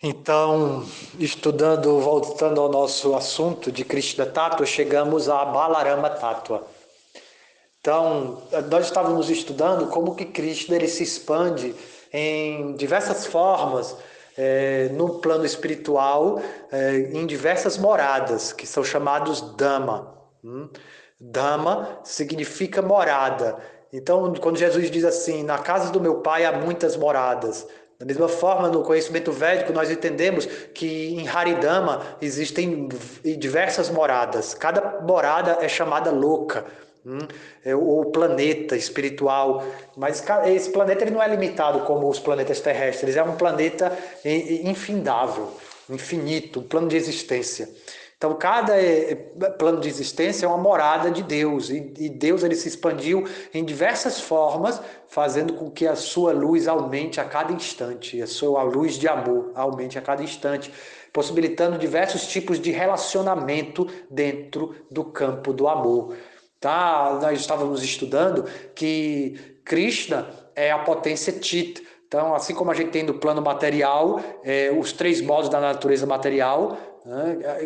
Então, estudando, voltando ao nosso assunto de Krishna Tattva, chegamos a Balarama Tattva. Então, nós estávamos estudando como que Krishna ele se expande em diversas formas é, no plano espiritual, é, em diversas moradas, que são chamados Dhamma. Hum? Dhamma significa morada. Então, quando Jesus diz assim, na casa do meu pai há muitas moradas, da mesma forma, no conhecimento védico, nós entendemos que em Haridama existem diversas moradas. Cada morada é chamada louca, hum? é o planeta espiritual. Mas esse planeta ele não é limitado como os planetas terrestres, é um planeta infindável, infinito, um plano de existência. Então, cada eh, plano de existência é uma morada de Deus, e, Deus ele se expandiu em diversas formas, fazendo com que a sua luz aumente a cada instante, a sua luz de amor aumente a cada instante, possibilitando diversos tipos de relacionamento dentro do campo do amor. Tá? Nós estávamos estudando que Krishna é a potência Tit. Então, assim como a gente tem no plano material, é, os três modos da natureza material?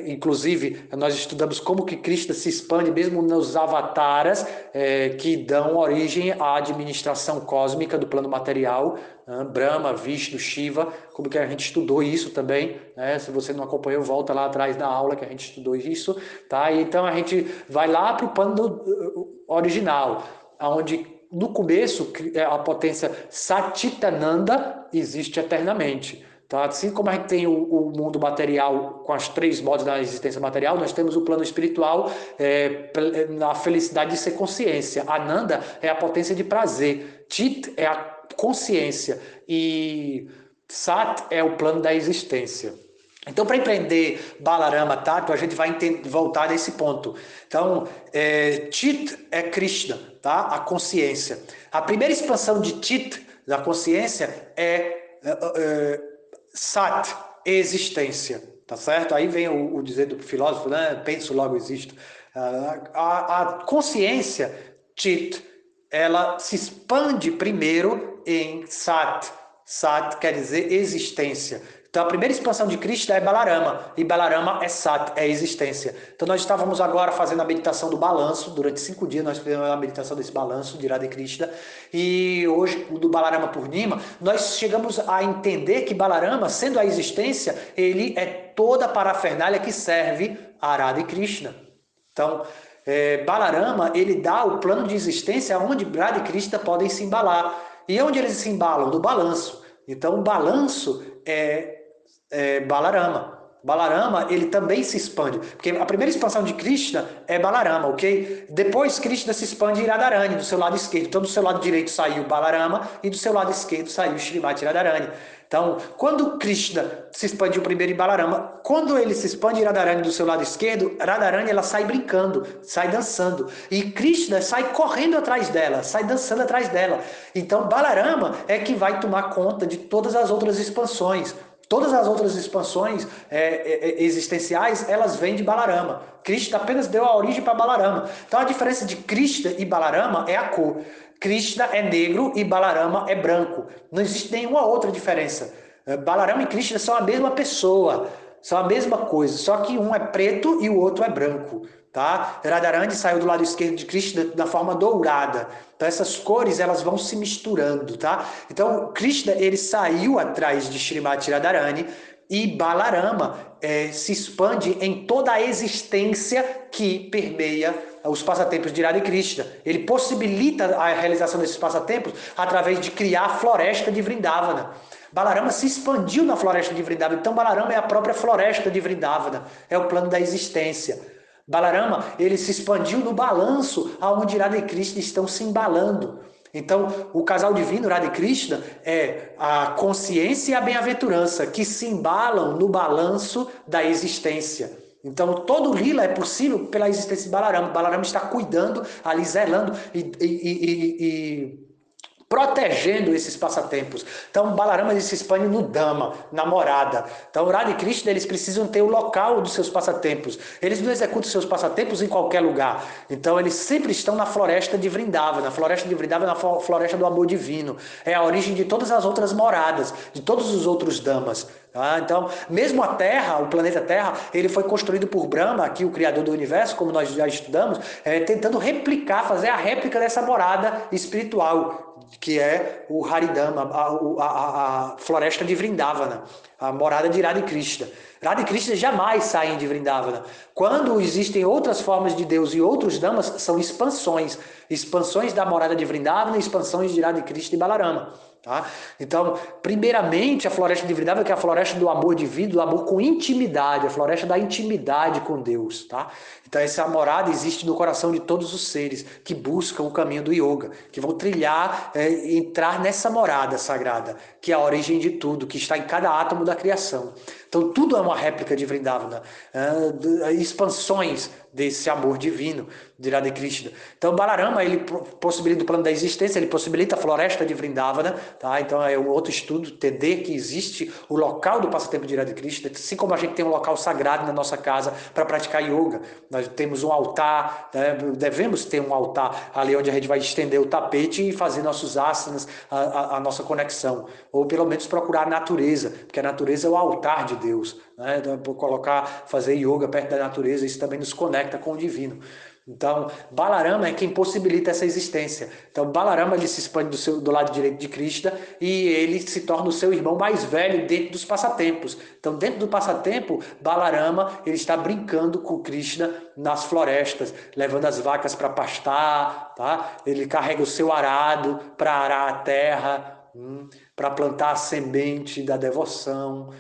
Inclusive, nós estudamos como que Krishna se expande mesmo nos avataras é, que dão origem à administração cósmica do plano material, né? Brahma, Vishnu, Shiva, como que a gente estudou isso também. Né? Se você não acompanhou, volta lá atrás da aula que a gente estudou isso. Tá? Então a gente vai lá para o plano uh, original, onde no começo a potência Satitananda existe eternamente. Tá? Assim como a gente tem o, o, mundo material com as três modos da existência material, nós temos o plano espiritual é, na felicidade de ser consciência. Ananda é a potência de prazer. Chit é a consciência. E Sat é o plano da existência. Então, para empreender Balarama Tato, a gente vai voltar nesse ponto. Então, é, Chit é Krishna, tá? a consciência. A primeira expansão de Chit, da consciência, é, é, é Sat, existência, tá certo? Aí vem o, o dizer do filósofo, né? Penso, logo existo. Uh, a, a consciência, Chit, ela se expande primeiro em Sat. Sat quer dizer existência. Então a primeira expansão de Krishna é Balarama, e Balarama é Sat, é existência. Então nós estávamos agora fazendo a meditação do balanço, durante cinco dias nós fizemos a meditação desse balanço de Radha Krishna, e hoje, do Balarama Purnima, nós chegamos a entender que Balarama, sendo a existência, ele é toda a parafernália que serve a Radha Krishna. Então, é, Balarama, ele dá o plano de existência onde Radha e Krishna podem se embalar. E onde eles se embalam? No balanço. Então, o balanço é é, Balarama. Balarama, ele também se expande, porque a primeira expansão de Krishna é Balarama, ok? Depois Krishna se expande em Radharani, do seu lado esquerdo. Então, do seu lado direito saiu Balarama e do seu lado esquerdo saiu Srimati Radharani. Então, quando Krishna se expandiu primeiro em Balarama, quando ele se expande em Radharani do seu lado esquerdo, Radharani ela sai brincando, sai dançando. E Krishna sai correndo atrás dela, sai dançando atrás dela. Então, Balarama é que vai tomar conta de todas as outras expansões. Todas as outras expansões é, é, é, existenciais, elas vêm de Balarama. Krishna apenas deu a origem para Balarama. Então a diferença de Krishna e Balarama é a cor. Krishna é negro e Balarama é branco. Não existe nenhuma outra diferença. É, Balarama e Krishna são a mesma pessoa, são a mesma coisa, só que um é preto e o outro é branco tá? Radharani saiu do lado esquerdo de Krishna da forma dourada. Então essas cores elas vão se misturando, tá? Então Krishna ele saiu atrás de Srimati Radharani e Balarama é, se expande em toda a existência que permeia os passatempos de Radha Krishna. Ele possibilita a realização desses passatempos através de criar a floresta de Vrindavana. Balarama se expandiu na floresta de Vrindavana. Então Balarama é a própria floresta de Vrindavana. É o plano da existência. Balarama, ele se expandiu no balanço aonde Radha e Krishna estão se embalando. Então, o casal divino, Radha e Krishna, é a consciência e a bem-aventurança que se embalam no balanço da existência. Então, todo lila é possível pela existência de Balarama. Balarama está cuidando, ali zelando e, e, e, e protegendo esses passatempos. Então, Balarama se expande no Dama, na morada. Então, Radha e Krishna eles precisam ter o local dos seus passatempos. Eles não executam seus passatempos em qualquer lugar. Então, eles sempre estão na floresta de Vrindavana. Na floresta de Vrindavana, na floresta do amor divino. É a origem de todas as outras moradas, de todos os outros Damas. Ah, então, mesmo a Terra, o planeta Terra, ele foi construído por Brahma, aqui o criador do universo, como nós já estudamos, é, tentando replicar, fazer a réplica dessa morada espiritual, que é o Haridama, a, a, a floresta de Vrindavana, a morada de Radha Krishna. Radha Krishna jamais saem de Vrindavana. Quando existem outras formas de Deus e outros Damas, são expansões. Expansões da morada de Vrindavana, expansões de Radha Krishna e Balarama. Tá? Então, primeiramente, a floresta de Vrindavan, que é a floresta do amor divino, do amor com intimidade, a floresta da intimidade com Deus. Tá? Então, essa morada existe no coração de todos os seres que buscam o caminho do yoga, que vão trilhar, é, entrar nessa morada sagrada, que é a origem de tudo, que está em cada átomo da criação. Então, tudo é uma réplica de Vrindavana, é, expansões desse amor divino de Radha Krishna. Então, Balarama, ele possibilita o plano da existência, ele possibilita a floresta de Vrindavana, tá? Então, é um outro estudo, entender que existe o local do passatempo de Radha Krishna, assim como a gente tem um local sagrado na nossa casa para praticar yoga. Nós temos um altar, né? devemos ter um altar ali onde a gente vai estender o tapete e fazer nossos asanas, a, a, a nossa conexão. Ou pelo menos procurar a natureza, porque a natureza é o altar de Deus. Né? Então, colocar, fazer yoga perto da natureza, isso também nos conecta com o divino. Então, Balarama é quem possibilita essa existência. Então, Balarama ele se expande do, seu, do lado direito de Krishna e ele se torna o seu irmão mais velho dentro dos passatempos. Então, dentro do passatempo, Balarama ele está brincando com Krishna nas florestas, levando as vacas para pastar, tá? Ele carrega o seu arado para arar a terra, hum, para plantar a semente da devoção.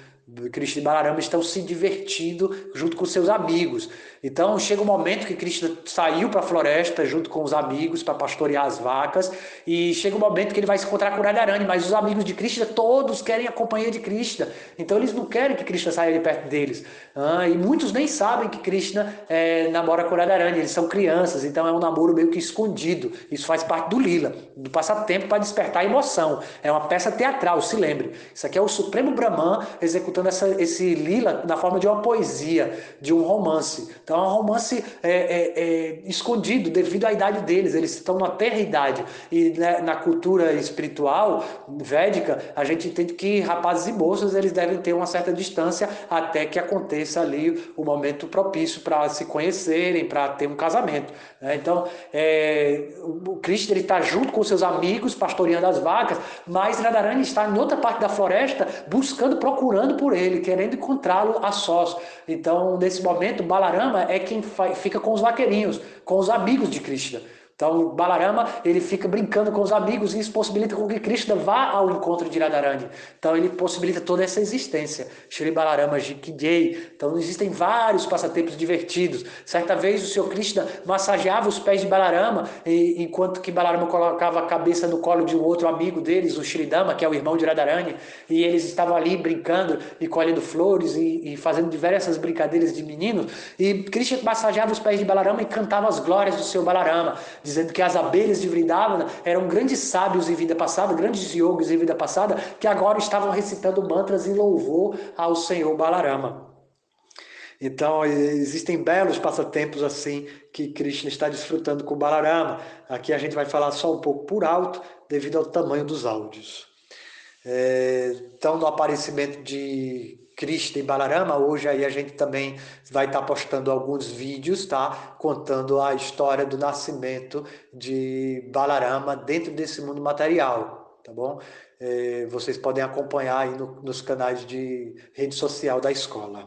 Krishna e Balarama estão se divertindo junto com seus amigos. Então chega um momento que Krishna saiu para a floresta junto com os amigos para pastorear as vacas e chega um momento que ele vai se encontrar com Radharani, mas os amigos de Krishna todos querem a companhia de Krishna. Então eles não querem que Krishna saia de perto deles. Ah, e muitos nem sabem que Krishna é, namora com Radharani, eles são crianças, então é um namoro meio que escondido. Isso faz parte do lila, do passatempo para despertar emoção. É uma peça teatral, se lembre. Isso aqui é o Supremo Brahman executando essa, esse lila na forma de uma poesia, de um romance. Então é um romance é, é, é, escondido devido à idade deles. Eles estão na terra idade. E né, na cultura espiritual védica, a gente entende que rapazes e moças eles devem ter uma certa distância até que aconteça ali o momento propício para se conhecerem, para ter um casamento. Né? Então, é, o Cristo está junto com seus amigos, pastoreando as vacas, mas Radharani está em outra parte da floresta, buscando, procurando por ele, querendo encontrá-lo a sós. Então, nesse momento, Balarama é quem fica com os vaqueirinhos, com os amigos de Krishna. Então, Balarama, ele fica brincando com os amigos e isso possibilita com que Krishna vá ao encontro de Radharani. Então, ele possibilita toda essa existência. Shri Balarama Jikidei. Então, existem vários passatempos divertidos. Certa vez, o Senhor Krishna massageava os pés de Balarama, e, enquanto que Balarama colocava a cabeça no colo de um outro amigo deles, o Shridama, que é o irmão de Radharani, e eles estavam ali brincando e colhendo flores e, e fazendo diversas brincadeiras de meninos. E Krishna massageava os pés de Balarama e cantava as glórias do seu Balarama dizendo que as abelhas de Vrindavana eram grandes sábios em vida passada, grandes yogis em vida passada, que agora estavam recitando mantras em louvor ao Senhor Balarama. Então, existem belos passatempos assim que Krishna está desfrutando com Balarama. Aqui a gente vai falar só um pouco por alto, devido ao tamanho dos áudios. É, então, no aparecimento de Krishna e Balarama. Hoje aí a gente também vai estar tá postando alguns vídeos, tá? Contando a história do nascimento de Balarama dentro desse mundo material, tá bom? É, vocês podem acompanhar aí no, nos canais de rede social da escola.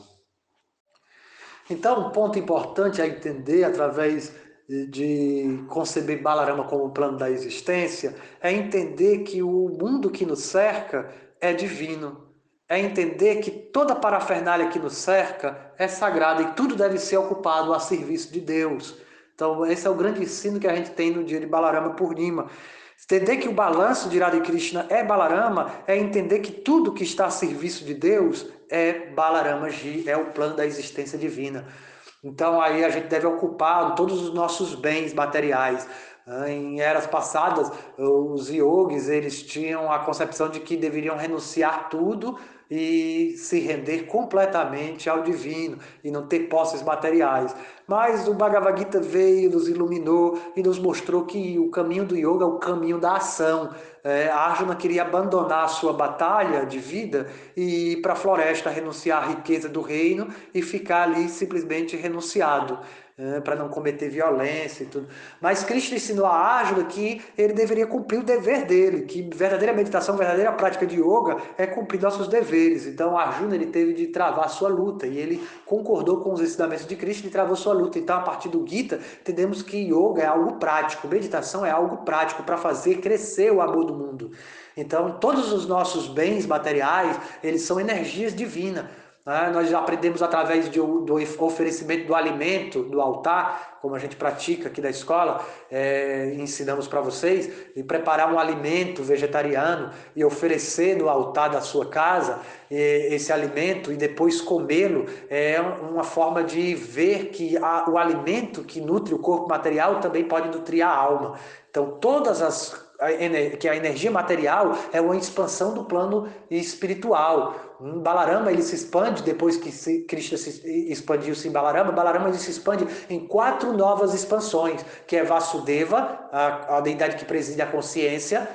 Então, um ponto importante a entender através de conceber Balarama como plano da existência é entender que o mundo que nos cerca é divino é entender que toda parafernália que nos cerca é sagrada e tudo deve ser ocupado a serviço de Deus. Então, esse é o grande ensino que a gente tem no dia de Balarama Purnima. Entender que o balanço de Radha Krishna é Balarama é entender que tudo que está a serviço de Deus é Balarama Ji, é o plano da existência divina. Então aí a gente deve ocupar todos os nossos bens materiais, em eras passadas, os yogis eles tinham a concepção de que deveriam renunciar tudo e se render completamente ao divino e não ter posses materiais. Mas o Bhagavad Gita veio, nos iluminou e nos mostrou que o caminho do yoga é o caminho da ação. É, Arjuna queria abandonar a sua batalha de vida e ir para a floresta, renunciar à riqueza do reino e ficar ali simplesmente renunciado né, para não cometer violência e tudo. Mas Cristo ensinou a Árjuna que ele deveria cumprir o dever dele, que verdadeira meditação, verdadeira prática de yoga é cumprir nossos deveres. Então Arjuna ele teve de travar sua luta e ele concordou com os ensinamentos de Cristo e travou sua luta. Então a partir do Gita entendemos que yoga é algo prático, meditação é algo prático para fazer crescer o amor do mundo. Então todos os nossos bens materiais eles são energias divinas. Né? Nós aprendemos através de, do oferecimento do alimento do altar, como a gente pratica aqui da escola, é, ensinamos para vocês, e preparar um alimento vegetariano e oferecer no altar da sua casa esse alimento e depois comê-lo é uma forma de ver que a, o alimento que nutre o corpo material também pode nutrir a alma. Então, todas as que a energia material é uma expansão do plano espiritual. Balarama ele se expande depois que Krishna se expandiu-se em Balarama. Balarama ele se expande em quatro novas expansões, que é Vasudeva, a, a deidade que preside a consciência,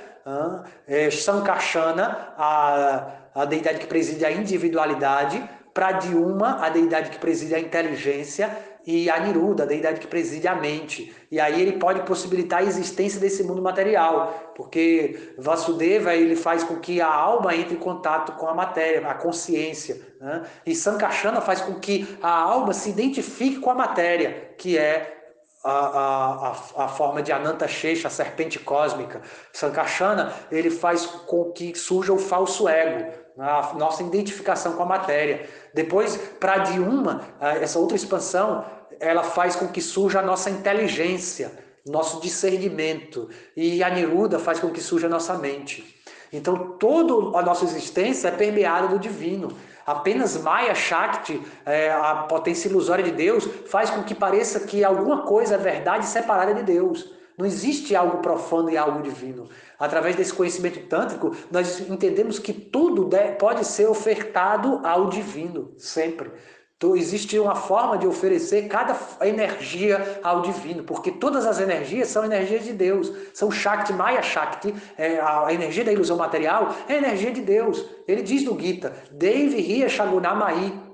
é Sankarsana, a, a deidade que preside a individualidade, Pradyuma, a deidade que preside a inteligência, e Aniruddha, a deidade que preside a mente. E aí ele pode possibilitar a existência desse mundo material, porque Vasudeva ele faz com que a alma entre em contato com a matéria, a consciência. Né? E Sankarsana faz com que a alma se identifique com a matéria, que é a, a, a, forma de Ananta Shesha, a serpente cósmica. Sankarsana ele faz com que surja o falso ego, a nossa identificação com a matéria. Depois, para Diuma, essa outra expansão, ela faz com que surja a nossa inteligência, nosso discernimento. E a Niruda faz com que surja a nossa mente. Então, toda a nossa existência é permeada do divino. Apenas Maya Shakti, é, a potência ilusória de Deus, faz com que pareça que alguma coisa é verdade separada de Deus. Não existe algo profano e algo divino. Através desse conhecimento tântrico, nós entendemos que tudo pode ser ofertado ao divino, sempre. Então, existe uma forma de oferecer cada energia ao divino, porque todas as energias são energias de Deus. São Shakti, Maya Shakti, é, a energia da ilusão material é energia de Deus. Ele diz no Gita, Devi Ria Shagunamai?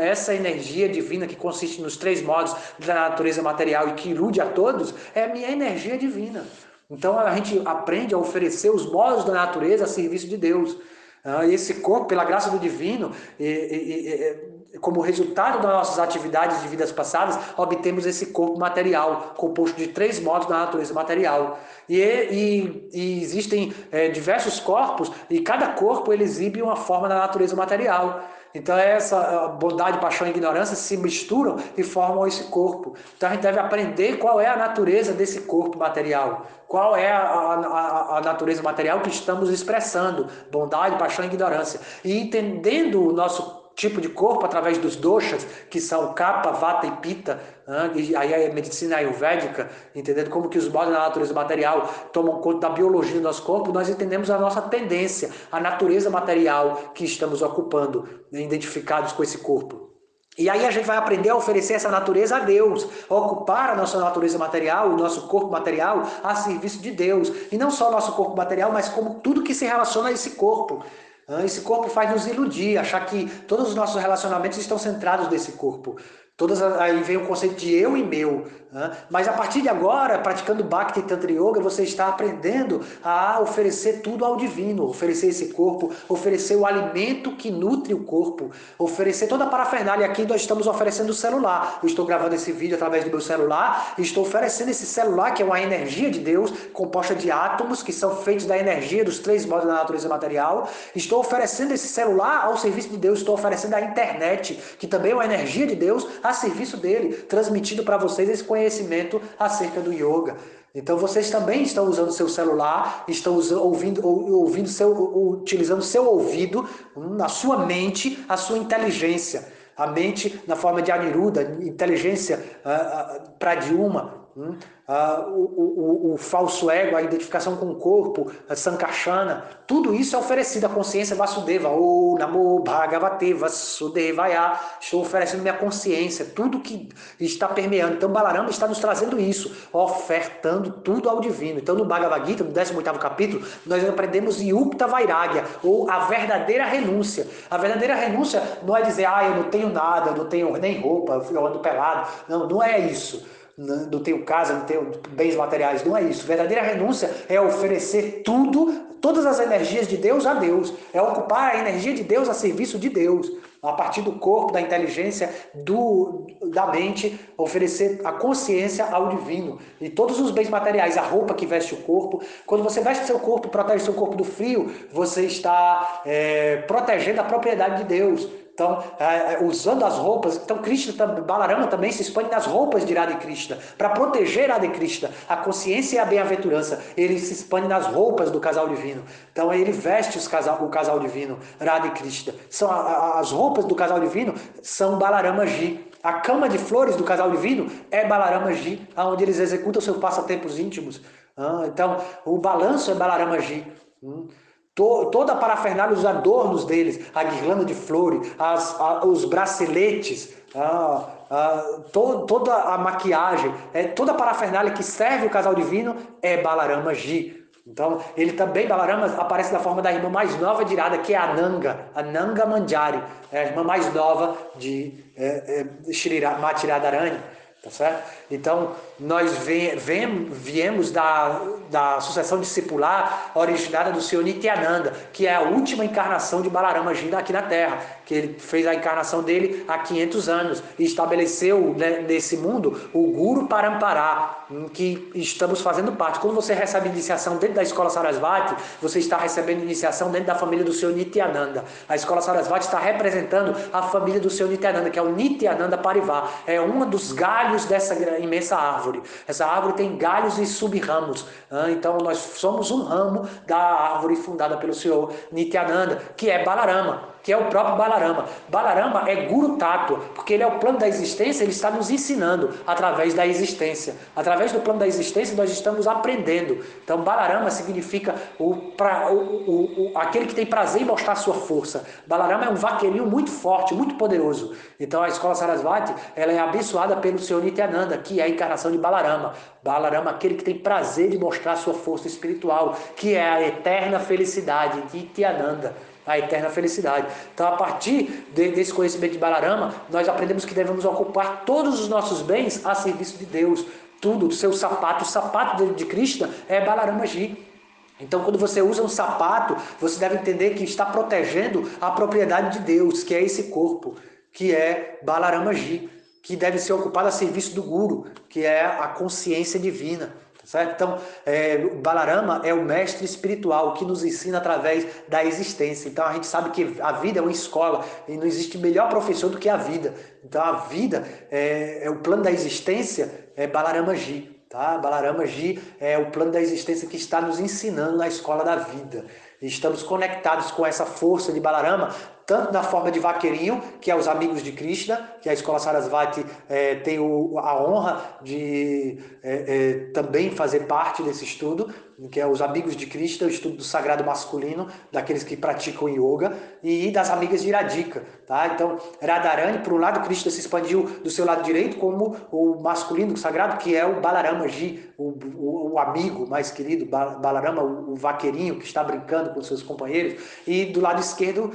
Essa energia divina que consiste nos três modos da natureza material e que ilude a todos, é a minha energia divina. Então a gente aprende a oferecer os modos da natureza a serviço de Deus. Esse corpo, pela graça do divino, como resultado das nossas atividades de vidas passadas, obtemos esse corpo material, composto de três modos da natureza material. E, e, e existem é, diversos corpos, e cada corpo ele exibe uma forma da natureza material. Então essa bondade, paixão e ignorância se misturam e formam esse corpo. Então a gente deve aprender qual é a natureza desse corpo material, qual é a, a, a natureza material que estamos expressando, bondade, paixão e ignorância. E entendendo o nosso tipo de corpo através dos doshas, que são capa, vata e pita, e aí a medicina ayurvédica, entendendo como que os modos da natureza material tomam conta da biologia do nosso corpo, nós entendemos a nossa tendência, a natureza material que estamos ocupando, né, identificados com esse corpo. E aí a gente vai aprender a oferecer essa natureza a Deus, a ocupar a nossa natureza material, o nosso corpo material, a serviço de Deus. E não só o nosso corpo material, mas como tudo que se relaciona a esse corpo. Esse corpo faz nos iludir, achar que todos os nossos relacionamentos estão centrados nesse corpo. Todas aí vem o conceito de eu e meu. Né? Mas a partir de agora, praticando Bhakti Tantra Yoga, você está aprendendo a oferecer tudo ao divino, oferecer esse corpo, oferecer o alimento que nutre o corpo, oferecer toda a parafernália. Aqui nós estamos oferecendo o celular. Eu estou gravando esse vídeo através do meu celular estou oferecendo esse celular, que é uma energia de Deus, composta de átomos que são feitos da energia dos três modos da natureza material. Estou oferecendo esse celular ao serviço de Deus, estou oferecendo a internet, que também é uma energia de Deus, a serviço dele, transmitindo para vocês esse conhecimento acerca do yoga. Então vocês também estão usando seu celular, estão ouvindo, ouvindo seu, utilizando seu ouvido, na sua mente, a sua inteligência. A mente na forma de Aniruddha, inteligência uh, uh, Pradyuma, hum, uh, o, o, o, falso ego, a identificação com o corpo, a sankarshana, tudo isso é oferecido à consciência Vasudeva, ou Namo Bhagavate Vasudevaya, estou oferecendo minha consciência, tudo que está permeando. Então Balarama está nos trazendo isso, ofertando tudo ao divino. Então no Bhagavad Gita, no 18º capítulo, nós aprendemos Yupta Vairagya, ou a verdadeira renúncia. A verdadeira renúncia não é dizer, ah, eu não tenho nada, eu não tenho nem roupa, eu ando pelado. Não, não é isso não tenho casa, não tenho bens materiais. Não é isso. Verdadeira renúncia é oferecer tudo, todas as energias de Deus a Deus. É ocupar a energia de Deus a serviço de Deus. A partir do corpo, da inteligência, do, da mente, oferecer a consciência ao divino. E todos os bens materiais, a roupa que veste o corpo. Quando você veste seu corpo, protege seu corpo do frio, você está é, protegendo a propriedade de Deus. Então, é, é, usando as roupas, então Krishna, Balarama também se expõe nas roupas de Radha Krishna, para proteger Radha Krishna, a consciência e a bem-aventurança. Ele se expõe nas roupas do casal divino. Então, ele veste os casal, o casal divino, Radha Krishna. São a, a, as roupas do casal divino são Balarama Ji. A cama de flores do casal divino é Balarama Ji, onde eles executam seus passatempos íntimos. Ah, então, o balanço é Balarama Ji. Hum toda a parafernália, os adornos deles, a guirlanda de flores, as, a, os braceletes, a, a, to, toda a maquiagem, é, toda a parafernália que serve o casal divino é Balarama Ji. Então, ele também, Balarama, aparece na forma da irmã mais nova de Irada, que é a Nanga, a Nanga Manjari, é a irmã mais nova de é, é, Shri. Tá certo? Então, nós viemos da, da sucessão discipular originada do Senhor Nityananda, que é a última encarnação de Balarama Jinda aqui na Terra, que ele fez a encarnação dele há 500 anos e estabeleceu né, nesse mundo o Guru Parampará, em que estamos fazendo parte. Quando você recebe iniciação dentro da Escola Sarasvati, você está recebendo iniciação dentro da família do Senhor Nityananda. A Escola Sarasvati está representando a família do Senhor Nityananda, que é o Nityananda Parivá. É um dos galhos dessa imensa árvore. Essa árvore tem galhos e subramos. Então nós somos um ramo da árvore fundada pelo Senhor Nityananda, que é Balarama que é o próprio Balarama. Balarama é Guru Tattva, porque ele é o plano da existência, ele está nos ensinando através da existência. Através do plano da existência, nós estamos aprendendo. Então, Balarama significa o, pra, o, o, o, aquele que tem prazer em mostrar sua força. Balarama é um vaqueirinho muito forte, muito poderoso. Então, a escola Sarasvati ela é abençoada pelo Senhor Nityananda, que é a encarnação de Balarama. Balarama, aquele que tem prazer de mostrar sua força espiritual, que é a eterna felicidade, Nityananda a eterna felicidade. Então, a partir de, desse conhecimento de Balarama, nós aprendemos que devemos ocupar todos os nossos bens a serviço de Deus. Tudo, seu sapato, o sapato de, de Krishna é Balarama Ji. Então, quando você usa um sapato, você deve entender que está protegendo a propriedade de Deus, que é esse corpo, que é Balarama Ji, que deve ser ocupado a serviço do Guru, que é a consciência divina. Certo? Então, é, Balarama é o mestre espiritual que nos ensina através da existência. Então, a gente sabe que a vida é uma escola e não existe melhor professor do que a vida. Então, a vida é, é o plano da existência, é Balarama Ji. Tá? Balarama Ji é o plano da existência que está nos ensinando na escola da vida. Estamos conectados com essa força de Balarama tanto na forma de vaqueirinho, que é os amigos de Krishna, que a Escola Sarasvati é, tem o, a honra de é, é, também fazer parte desse estudo, que é os amigos de Krishna, o estudo do sagrado masculino, daqueles que praticam yoga, e das amigas de Radhika. Tá? Então, Radharani, por um lado, Krishna se expandiu do seu lado direito como o masculino sagrado, que é o Balarama Ji, o, o, o amigo mais querido, Balarama, o, o, vaqueirinho que está brincando com seus companheiros, e do lado esquerdo,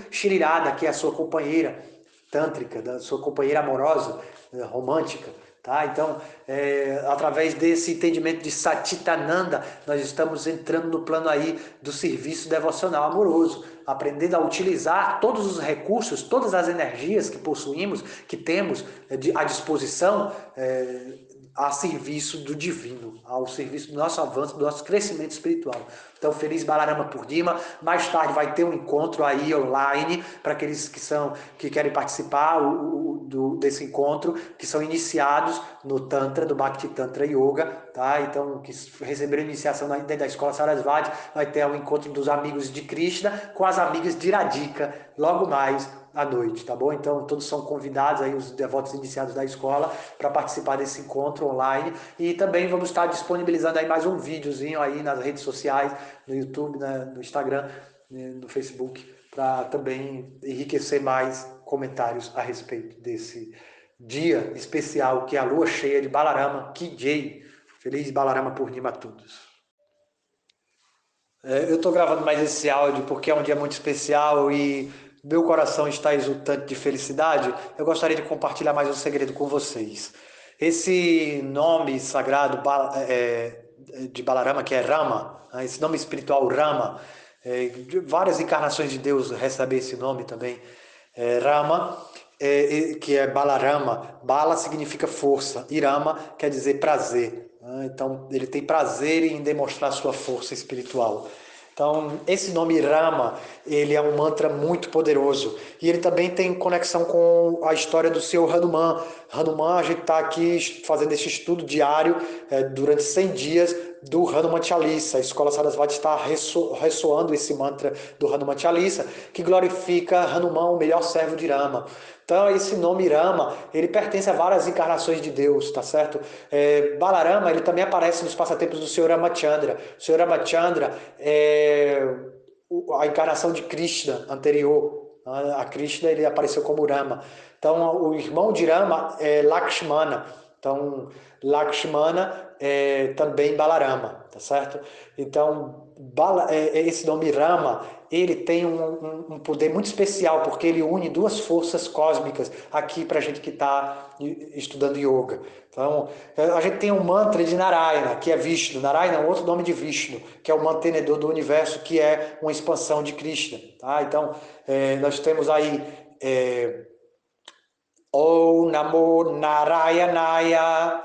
Shri que é a sua companheira tântrica, da sua companheira amorosa, eh, romântica. Tá? Então, é, através desse entendimento de Satitananda, nós estamos entrando no plano aí do serviço devocional amoroso, aprendendo a utilizar todos os recursos, todas as energias que possuímos, que temos é, à disposição, é, a serviço do divino, ao serviço do nosso avanço, do nosso crescimento espiritual. Então, feliz Balarama por Dima. Mais tarde vai ter um encontro aí online para aqueles que são que querem participar o, o, do, desse encontro, que são iniciados no Tantra, do Bhakti Tantra Yoga, tá? Então, que receberam iniciação dentro da escola Sarasvati, vai ter um encontro dos amigos de Krishna com as amigas de Radhika, logo mais à noite, tá bom? Então, todos são convidados aí, os devotos iniciados da escola, para participar desse encontro online. E também vamos estar disponibilizando aí mais um videozinho aí nas redes sociais, no YouTube, né, no Instagram, né, no Facebook, para também enriquecer mais comentários a respeito desse dia especial que é a lua cheia de Balarama Kijay. Feliz Balarama Purnima a todos. É, eu estou gravando mais esse áudio porque é um dia muito especial e meu coração está exultante de felicidade. Eu gostaria de compartilhar mais um segredo com vocês. Esse nome sagrado é, de Balarama, que é Rama, né, esse nome espiritual Rama, é, várias encarnações de Deus recebem esse nome também. Rama, que é Balarama. Bala significa força, Irama quer dizer prazer. Ah, então, ele tem prazer em demonstrar sua força espiritual. Então, esse nome Rama, ele é um mantra muito poderoso. E ele também tem conexão com a história do seu Hanuman. Hanuman, a gente está aqui fazendo esse estudo diário é, durante 100 dias do Hanuman Chalisa. A Escola Sarasvati está ressoando esse mantra do Hanuman Chalisa, que glorifica Hanuman, o melhor servo de Rama. Então, esse nome Rama, ele pertence a várias encarnações de Deus, tá certo? É, Balarama, ele também aparece nos passatempos do Senhor Ramachandra. O Senhor Ramachandra é a encarnação de Krishna anterior. A Krishna, ele apareceu como Rama. Então, o irmão de Rama é Lakshmana. Então, Lakshmana é também Balarama, tá certo? Então, Bala, é, é, esse nome Rama, ele tem um, um, poder muito especial, porque ele une duas forças cósmicas aqui para a gente que está estudando yoga. Então, é, a gente tem um mantra de Narayana, que é Vishnu. Narayana é um outro nome de Vishnu, que é o mantenedor do universo, que é uma expansão de Krishna. Tá? Então, é, nós temos aí... É, Om Namo Narayanaya.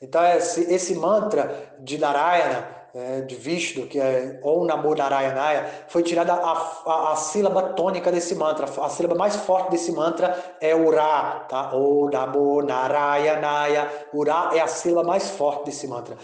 Então, esse, esse mantra de Narayana, é, de Vishnu, que é Om Namo Narayanaya, foi tirada a, a, a, sílaba tônica desse mantra. A sílaba mais forte desse mantra é Ura, tá? Om Namo Narayanaya. Ura é a sílaba mais forte desse mantra.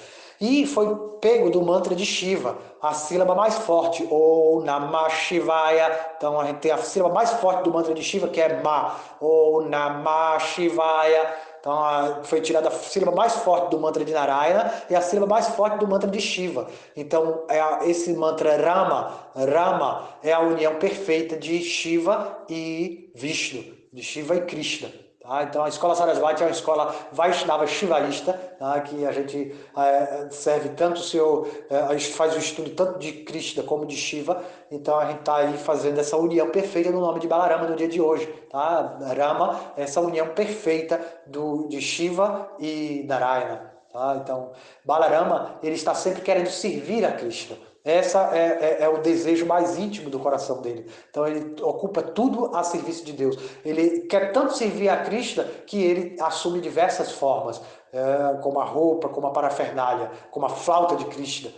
E foi pego do mantra de Shiva, a sílaba mais forte, ou Namah Shivaya. Então a gente tem a sílaba mais forte do mantra de Shiva, que é Ma, ou Namah Shivaya. Então foi tirada a sílaba mais forte do mantra de Narayana e a sílaba mais forte do mantra de Shiva. Então é esse mantra Rama, Rama é a união perfeita de Shiva e Vishnu, de Shiva e Krishna. Tá? Então, a escola Sarasvati é uma escola Vaishnava Shivaísta, tá? que a gente é, serve tanto o seu, é, faz o estudo tanto de Krishna como de Shiva, então a gente está aí fazendo essa união perfeita no nome de Balarama no dia de hoje. Tá? Rama, essa união perfeita do, de Shiva e Narayana. Tá? Então, Balarama, ele está sempre querendo servir a Krishna. Essa é, é, é, o desejo mais íntimo do coração dele. Então ele ocupa tudo a serviço de Deus. Ele quer tanto servir a Krishna que ele assume diversas formas, é, como a roupa, como a parafernália, como a flauta de Krishna,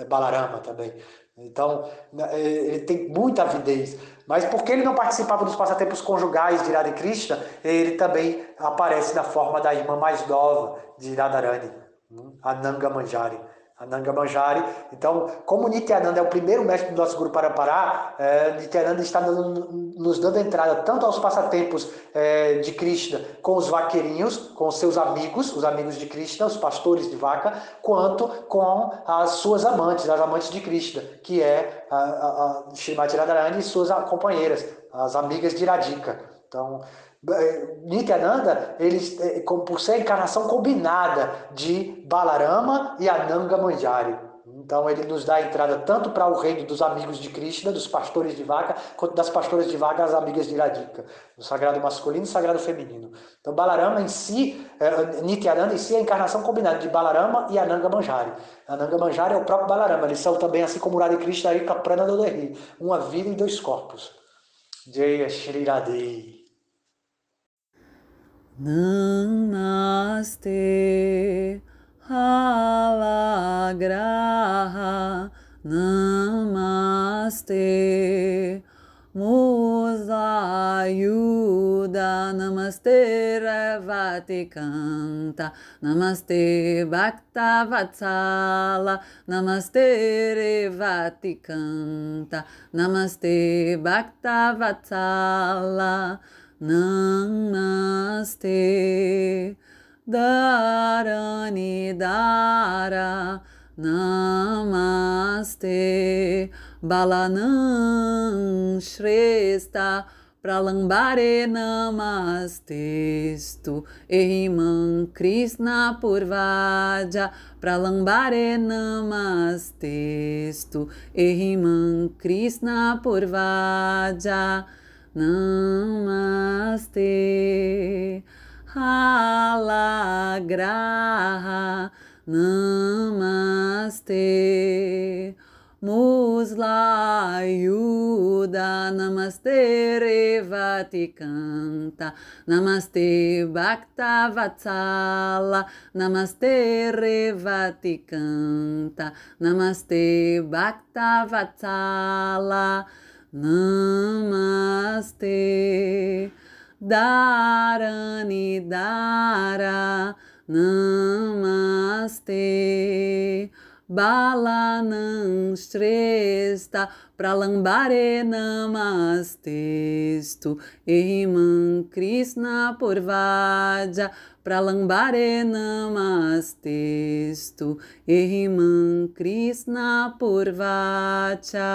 é, Balarama também. Então é, ele tem muita avidez. Mas porque ele não participava dos passatempos conjugais de Radha Krishna, ele também aparece na forma da irmã mais nova de Radharani, hum, a Nanga Manjari. Ananga Manjari. Então, como Nityananda é o primeiro mestre do nosso Guru Parapará, é, Nityananda está nos dando entrada tanto aos passatempos é, de Krishna com os vaqueirinhos, com os seus amigos, os amigos de Krishna, os pastores de vaca, quanto com as suas amantes, as amantes de Krishna, que é a, a, a Radharani e suas companheiras, as amigas de Radhika. Então, Nityananda, ele, é, por ser a encarnação combinada de Balarama e Ananga Manjari. Então ele nos dá a entrada tanto para o reino dos amigos de Krishna, dos pastores de vaca, quanto das pastoras de vaca, as amigas de Radhika, do sagrado masculino e sagrado feminino. Então Balarama em si, é, Nityananda em si é a encarnação combinada de Balarama e Ananga Manjari. Ananga Manjari é o próprio Balarama, eles são também, assim como Radha Krishna e Kaprana Doderri, uma vida e dois corpos. Jaya Shri Radhe. Namaste Halagraha. Namaste Musa Namaste Revati Kanta. Namaste Bhakta Vatsala Namaste Revati Kanta. Namaste Bhakta Vatsala Namaste. Dharani Dara. Namaste. Balanam Shrestha Pralambare Namastestu Ehiman Krishna Purvaja Pralambare Namastestu Ehiman Krishna Purvaja Namaste Halagraha Namaste Muslayuda Namaste Revati Kanta Namaste Bhakta Vatsala. Namaste Revati Kanta Namaste Bhakta Vatsala Namaste. Dharani Dara. Namaste. Balanam Shrestha. Pralambare Namastestu Ehiman Krishna Purvaja. Pralambare Namastestu Ehiman Krishna Purvacha